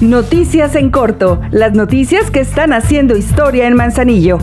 Noticias en corto, las noticias que están haciendo historia en Manzanillo.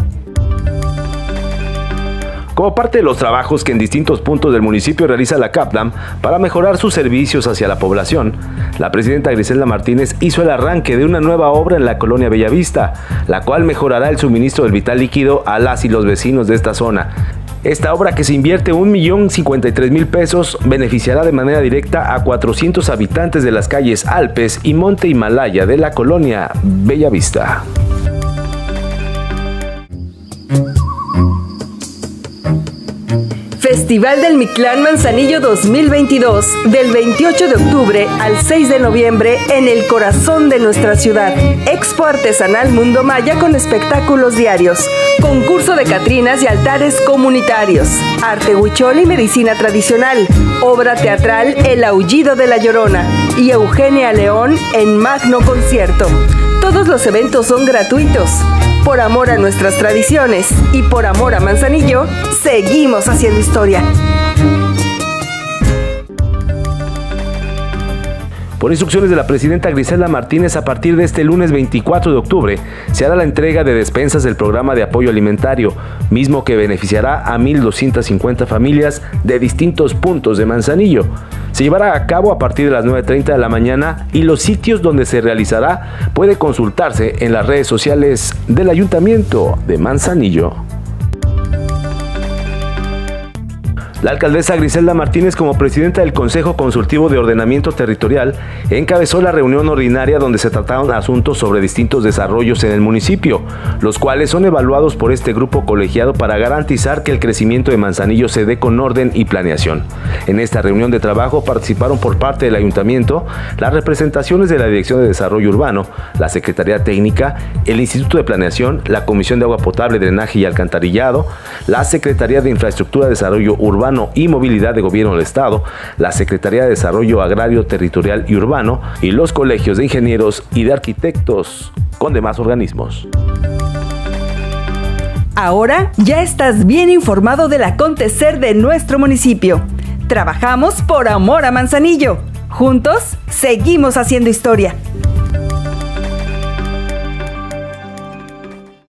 Como parte de los trabajos que en distintos puntos del municipio realiza la CAPDAM para mejorar sus servicios hacia la población, la presidenta Griselda Martínez hizo el arranque de una nueva obra en la colonia Bellavista, la cual mejorará el suministro del vital líquido a las y los vecinos de esta zona. Esta obra que se invierte 1.053.000 pesos beneficiará de manera directa a 400 habitantes de las calles Alpes y Monte Himalaya de la colonia Bellavista. Festival del Mictlán Manzanillo 2022, del 28 de octubre al 6 de noviembre en el corazón de nuestra ciudad. Expo Artesanal Mundo Maya con espectáculos diarios. Concurso de Catrinas y altares comunitarios. Arte huichol y medicina tradicional. Obra teatral El Aullido de la Llorona. Y Eugenia León en magno concierto. Todos los eventos son gratuitos. Por amor a nuestras tradiciones y por amor a Manzanillo, seguimos haciendo historia. Por instrucciones de la presidenta Griselda Martínez, a partir de este lunes 24 de octubre se hará la entrega de despensas del programa de apoyo alimentario, mismo que beneficiará a 1.250 familias de distintos puntos de Manzanillo. Se llevará a cabo a partir de las 9.30 de la mañana y los sitios donde se realizará puede consultarse en las redes sociales del Ayuntamiento de Manzanillo. La alcaldesa Griselda Martínez, como presidenta del Consejo Consultivo de Ordenamiento Territorial, encabezó la reunión ordinaria donde se trataron asuntos sobre distintos desarrollos en el municipio, los cuales son evaluados por este grupo colegiado para garantizar que el crecimiento de Manzanillo se dé con orden y planeación. En esta reunión de trabajo participaron por parte del ayuntamiento las representaciones de la Dirección de Desarrollo Urbano, la Secretaría Técnica, el Instituto de Planeación, la Comisión de Agua Potable, Drenaje y Alcantarillado, la Secretaría de Infraestructura, Desarrollo Urbano, y Movilidad de Gobierno del Estado, la Secretaría de Desarrollo Agrario, Territorial y Urbano y los colegios de ingenieros y de arquitectos con demás organismos. Ahora ya estás bien informado del acontecer de nuestro municipio. Trabajamos por amor a Manzanillo. Juntos seguimos haciendo historia.